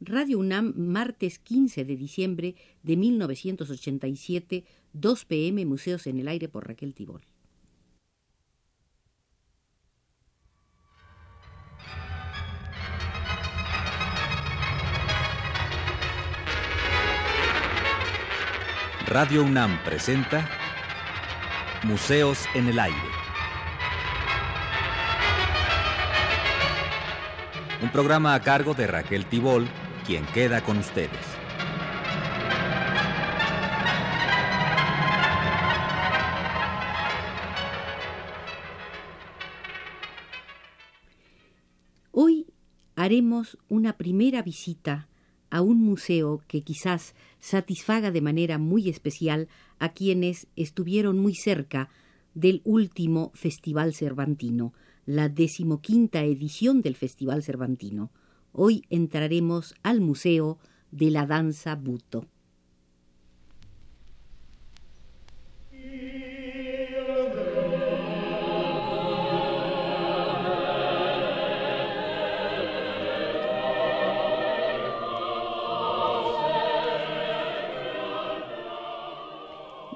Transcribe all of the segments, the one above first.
Radio UNAM, martes 15 de diciembre de 1987, 2 pm, Museos en el Aire por Raquel Tibol. Radio UNAM presenta Museos en el Aire. Un programa a cargo de Raquel Tibol, quien queda con ustedes. Hoy haremos una primera visita a un museo que quizás satisfaga de manera muy especial a quienes estuvieron muy cerca del último Festival Cervantino, la decimoquinta edición del Festival Cervantino. Hoy entraremos al Museo de la Danza Buto.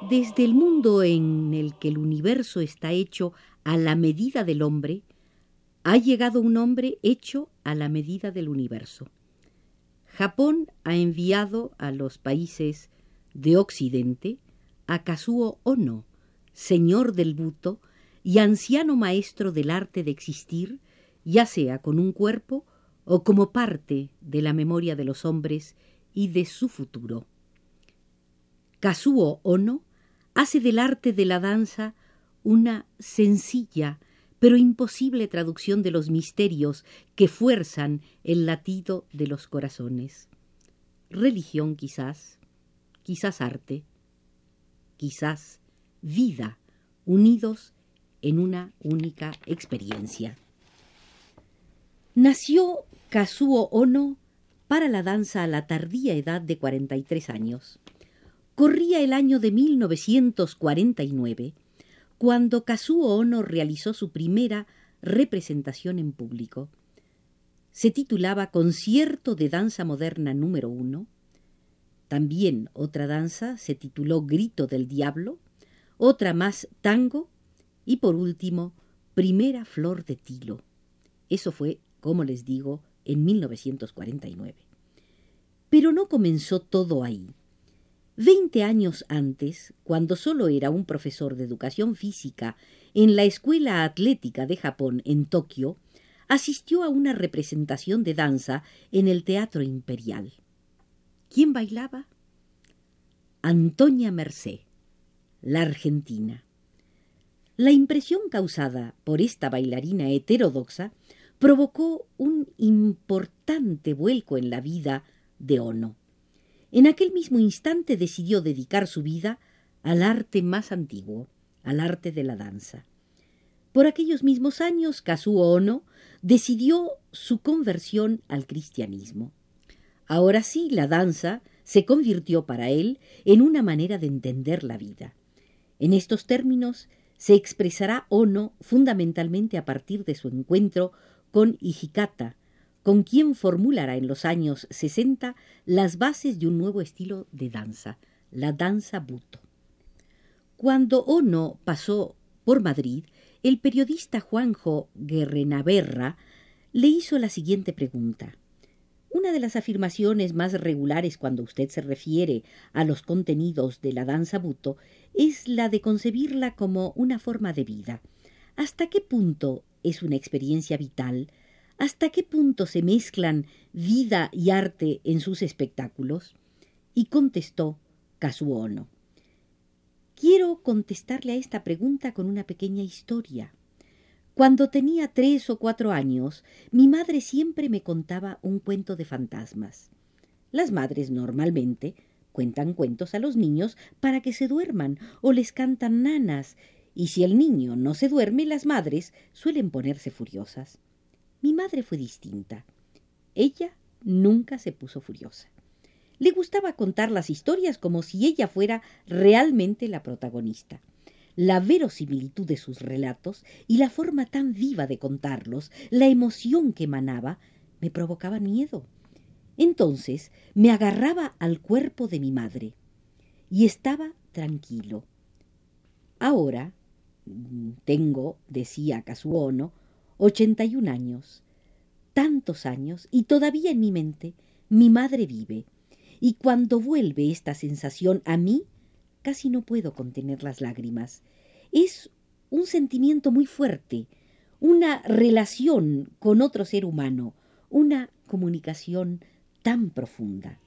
Desde el mundo en el que el universo está hecho a la medida del hombre, ha llegado un hombre hecho a la medida del universo. Japón ha enviado a los países de Occidente a Kazuo Ono, señor del buto y anciano maestro del arte de existir, ya sea con un cuerpo o como parte de la memoria de los hombres y de su futuro. Kazuo Ono hace del arte de la danza una sencilla pero imposible traducción de los misterios que fuerzan el latido de los corazones. Religión quizás, quizás arte, quizás vida, unidos en una única experiencia. Nació Kazuo Ono para la danza a la tardía edad de 43 años. Corría el año de 1949 cuando Kazuo Ono realizó su primera representación en público. Se titulaba Concierto de Danza Moderna número uno. También otra danza se tituló Grito del Diablo, otra más Tango y por último Primera Flor de Tilo. Eso fue, como les digo, en 1949. Pero no comenzó todo ahí. Veinte años antes, cuando solo era un profesor de educación física en la Escuela Atlética de Japón en Tokio, asistió a una representación de danza en el Teatro Imperial. ¿Quién bailaba? Antonia Mercé, la argentina. La impresión causada por esta bailarina heterodoxa provocó un importante vuelco en la vida de Ono en aquel mismo instante decidió dedicar su vida al arte más antiguo, al arte de la danza. Por aquellos mismos años, Kazuo Ono decidió su conversión al cristianismo. Ahora sí, la danza se convirtió para él en una manera de entender la vida. En estos términos se expresará Ono fundamentalmente a partir de su encuentro con Hijikata, con quien formulará en los años 60 las bases de un nuevo estilo de danza, la danza buto. Cuando Ono pasó por Madrid, el periodista Juanjo Guerrenaverra le hizo la siguiente pregunta. Una de las afirmaciones más regulares cuando usted se refiere a los contenidos de la danza buto es la de concebirla como una forma de vida. ¿Hasta qué punto es una experiencia vital, ¿Hasta qué punto se mezclan vida y arte en sus espectáculos? Y contestó Casuono. Quiero contestarle a esta pregunta con una pequeña historia. Cuando tenía tres o cuatro años, mi madre siempre me contaba un cuento de fantasmas. Las madres normalmente cuentan cuentos a los niños para que se duerman o les cantan nanas, y si el niño no se duerme, las madres suelen ponerse furiosas. Mi madre fue distinta. Ella nunca se puso furiosa. Le gustaba contar las historias como si ella fuera realmente la protagonista. La verosimilitud de sus relatos y la forma tan viva de contarlos, la emoción que emanaba, me provocaban miedo. Entonces me agarraba al cuerpo de mi madre y estaba tranquilo. Ahora mm, tengo, decía Kazuono, ochenta y un años, tantos años, y todavía en mi mente mi madre vive. Y cuando vuelve esta sensación a mí, casi no puedo contener las lágrimas. Es un sentimiento muy fuerte, una relación con otro ser humano, una comunicación tan profunda.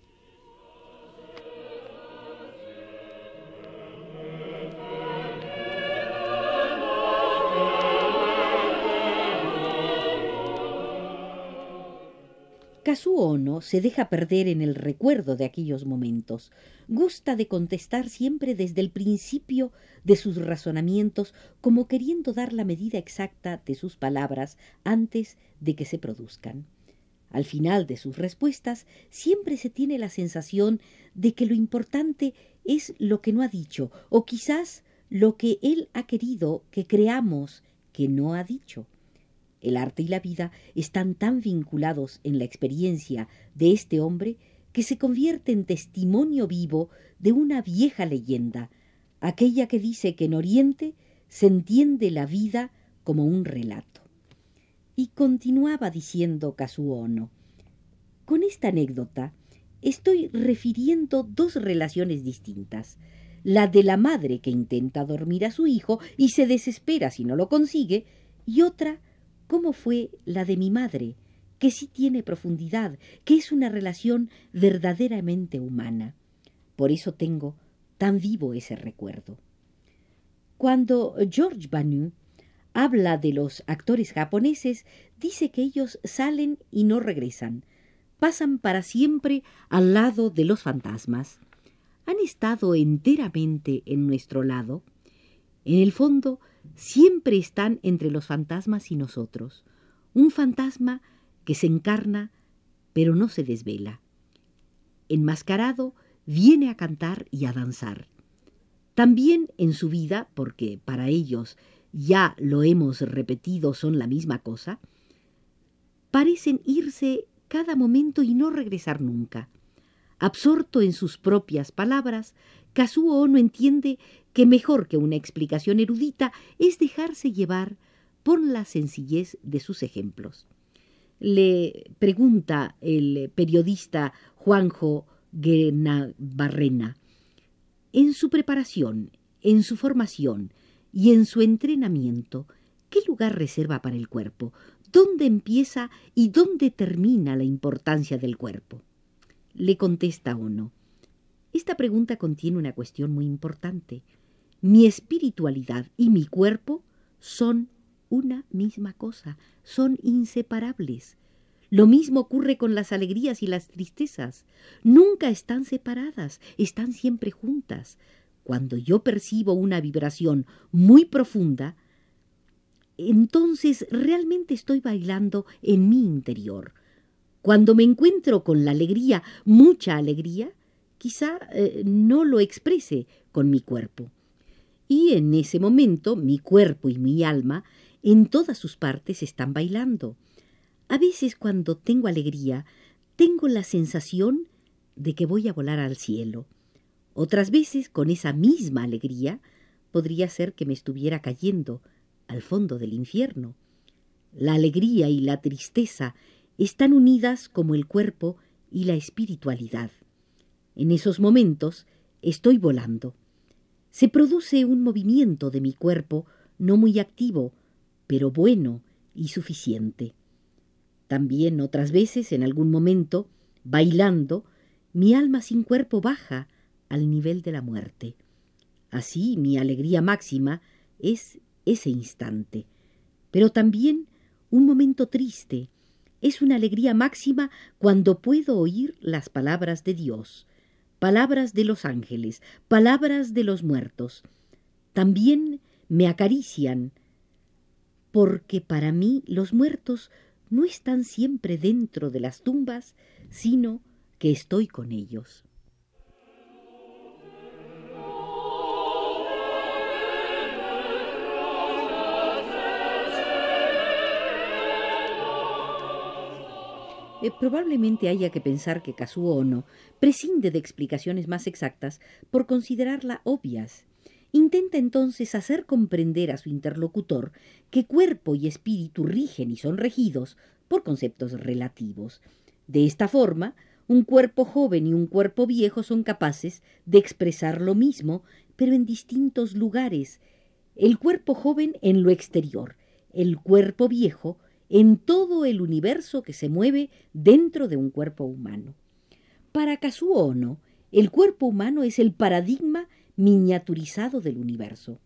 Kazuo Ono se deja perder en el recuerdo de aquellos momentos. Gusta de contestar siempre desde el principio de sus razonamientos, como queriendo dar la medida exacta de sus palabras antes de que se produzcan. Al final de sus respuestas siempre se tiene la sensación de que lo importante es lo que no ha dicho, o quizás lo que él ha querido que creamos que no ha dicho. El arte y la vida están tan vinculados en la experiencia de este hombre que se convierte en testimonio vivo de una vieja leyenda, aquella que dice que en Oriente se entiende la vida como un relato. Y continuaba diciendo Kazuo Con esta anécdota estoy refiriendo dos relaciones distintas. La de la madre que intenta dormir a su hijo y se desespera si no lo consigue, y otra cómo fue la de mi madre, que sí tiene profundidad, que es una relación verdaderamente humana. Por eso tengo tan vivo ese recuerdo. Cuando George Banu habla de los actores japoneses, dice que ellos salen y no regresan, pasan para siempre al lado de los fantasmas. Han estado enteramente en nuestro lado. En el fondo, siempre están entre los fantasmas y nosotros. Un fantasma que se encarna pero no se desvela. Enmascarado viene a cantar y a danzar. También en su vida, porque para ellos ya lo hemos repetido, son la misma cosa, parecen irse cada momento y no regresar nunca. Absorto en sus propias palabras, Kazuo no entiende que mejor que una explicación erudita es dejarse llevar por la sencillez de sus ejemplos. Le pregunta el periodista Juanjo Barrena, en su preparación, en su formación y en su entrenamiento, ¿qué lugar reserva para el cuerpo? ¿Dónde empieza y dónde termina la importancia del cuerpo? Le contesta uno. Esta pregunta contiene una cuestión muy importante. Mi espiritualidad y mi cuerpo son una misma cosa, son inseparables. Lo mismo ocurre con las alegrías y las tristezas. Nunca están separadas, están siempre juntas. Cuando yo percibo una vibración muy profunda, entonces realmente estoy bailando en mi interior. Cuando me encuentro con la alegría, mucha alegría, quizá eh, no lo exprese con mi cuerpo y en ese momento mi cuerpo y mi alma en todas sus partes están bailando. A veces cuando tengo alegría, tengo la sensación de que voy a volar al cielo. Otras veces, con esa misma alegría, podría ser que me estuviera cayendo al fondo del infierno. La alegría y la tristeza están unidas como el cuerpo y la espiritualidad. En esos momentos estoy volando se produce un movimiento de mi cuerpo no muy activo, pero bueno y suficiente. También otras veces, en algún momento, bailando, mi alma sin cuerpo baja al nivel de la muerte. Así mi alegría máxima es ese instante. Pero también un momento triste. Es una alegría máxima cuando puedo oír las palabras de Dios, palabras de los ángeles, palabras de los muertos. También me acarician, porque para mí los muertos no están siempre dentro de las tumbas, sino que estoy con ellos. Eh, probablemente haya que pensar que Kazuo Ono prescinde de explicaciones más exactas por considerarla obvias. Intenta entonces hacer comprender a su interlocutor que cuerpo y espíritu rigen y son regidos por conceptos relativos. De esta forma, un cuerpo joven y un cuerpo viejo son capaces de expresar lo mismo, pero en distintos lugares. El cuerpo joven en lo exterior, el cuerpo viejo en todo el universo que se mueve dentro de un cuerpo humano. Para Kazuo Ono, el cuerpo humano es el paradigma miniaturizado del universo.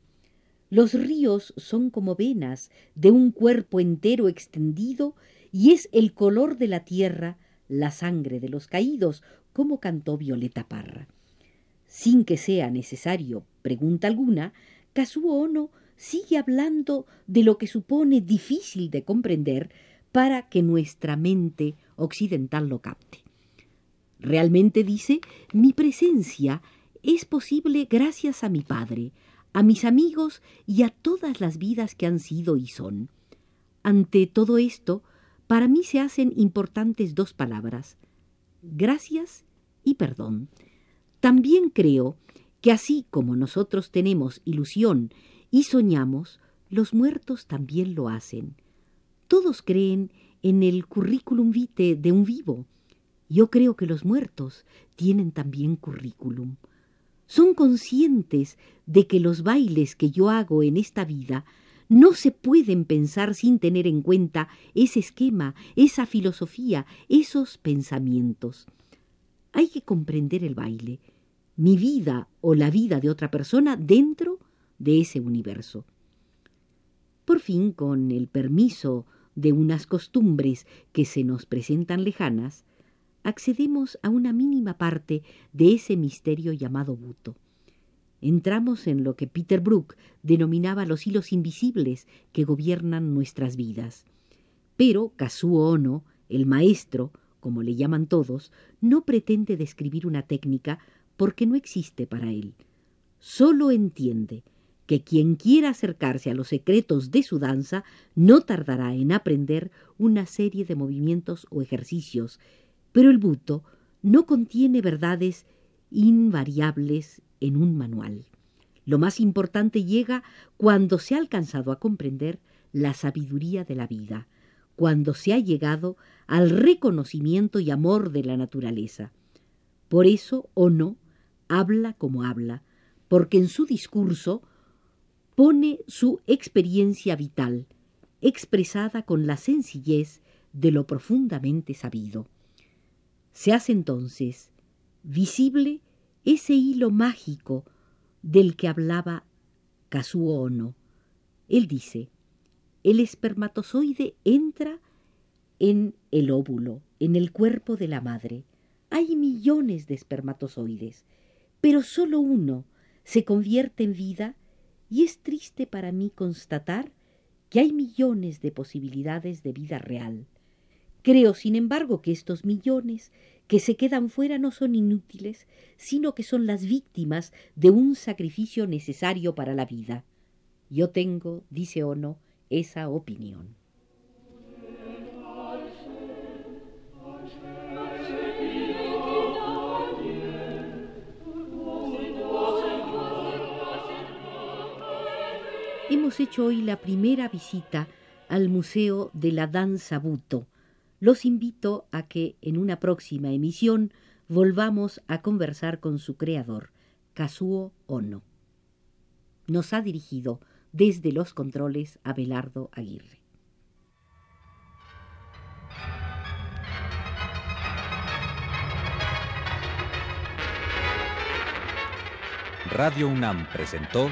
Los ríos son como venas de un cuerpo entero extendido y es el color de la tierra, la sangre de los caídos, como cantó Violeta Parra. Sin que sea necesario pregunta alguna, Kazuo Ono sigue hablando de lo que supone difícil de comprender para que nuestra mente occidental lo capte. Realmente dice, mi presencia es posible gracias a mi padre, a mis amigos y a todas las vidas que han sido y son. Ante todo esto, para mí se hacen importantes dos palabras, gracias y perdón. También creo que así como nosotros tenemos ilusión y soñamos, los muertos también lo hacen. Todos creen en el currículum vitae de un vivo. Yo creo que los muertos tienen también currículum. Son conscientes de que los bailes que yo hago en esta vida no se pueden pensar sin tener en cuenta ese esquema, esa filosofía, esos pensamientos. Hay que comprender el baile, mi vida o la vida de otra persona dentro de ese universo. Por fin, con el permiso de unas costumbres que se nos presentan lejanas, accedemos a una mínima parte de ese misterio llamado buto. Entramos en lo que Peter Brook denominaba los hilos invisibles que gobiernan nuestras vidas. Pero Kazuo Ono, el maestro, como le llaman todos, no pretende describir una técnica porque no existe para él. Solo entiende que quien quiera acercarse a los secretos de su danza no tardará en aprender una serie de movimientos o ejercicios, pero el buto no contiene verdades invariables en un manual. Lo más importante llega cuando se ha alcanzado a comprender la sabiduría de la vida, cuando se ha llegado al reconocimiento y amor de la naturaleza. Por eso Ono habla como habla, porque en su discurso pone su experiencia vital, expresada con la sencillez de lo profundamente sabido. Se hace entonces visible ese hilo mágico del que hablaba Kazuo Ono. Él dice, el espermatozoide entra en el óvulo, en el cuerpo de la madre. Hay millones de espermatozoides, pero solo uno se convierte en vida y es triste para mí constatar que hay millones de posibilidades de vida real. Creo, sin embargo, que estos millones que se quedan fuera no son inútiles, sino que son las víctimas de un sacrificio necesario para la vida. Yo tengo, dice Ono, esa opinión. Hemos hecho hoy la primera visita al Museo de la Danza Buto. Los invito a que en una próxima emisión volvamos a conversar con su creador, Kazuo Ono. Nos ha dirigido desde los controles Abelardo Aguirre. Radio UNAM presentó